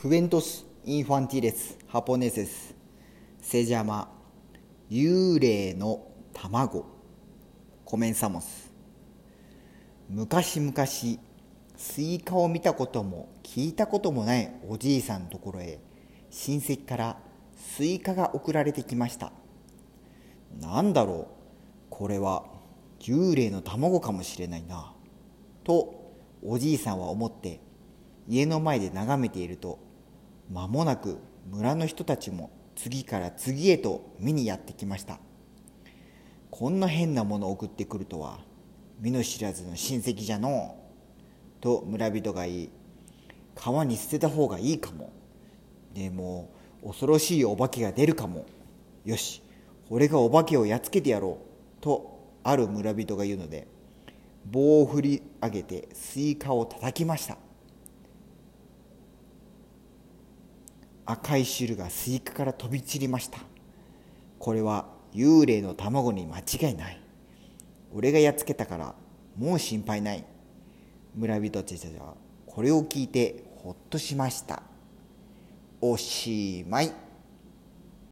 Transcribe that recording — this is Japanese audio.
Cuentos infantiles japoneses se llama 幽霊の卵 comenzamos 昔々スイカを見たことも聞いたこともないおじいさんのところへ親戚からスイカが送られてきましたなんだろうこれは幽霊の卵かもしれないなとおじいさんは思って家の前で眺めていると間もなく村の人たちも次から次へと見にやってきました。こんな変なものを送ってくるとは見ぬ知らずの親戚じゃのうと村人が言い川に捨てた方がいいかも。でも恐ろしいお化けが出るかも。よし俺がお化けをやっつけてやろう。とある村人が言うので棒を振り上げてスイカを叩きました。赤い汁がスイカから飛び散りました。これは幽霊の卵に間違いない。俺がやっつけたからもう心配ない。村人たちはこれを聞いてほっとしました。おしまい。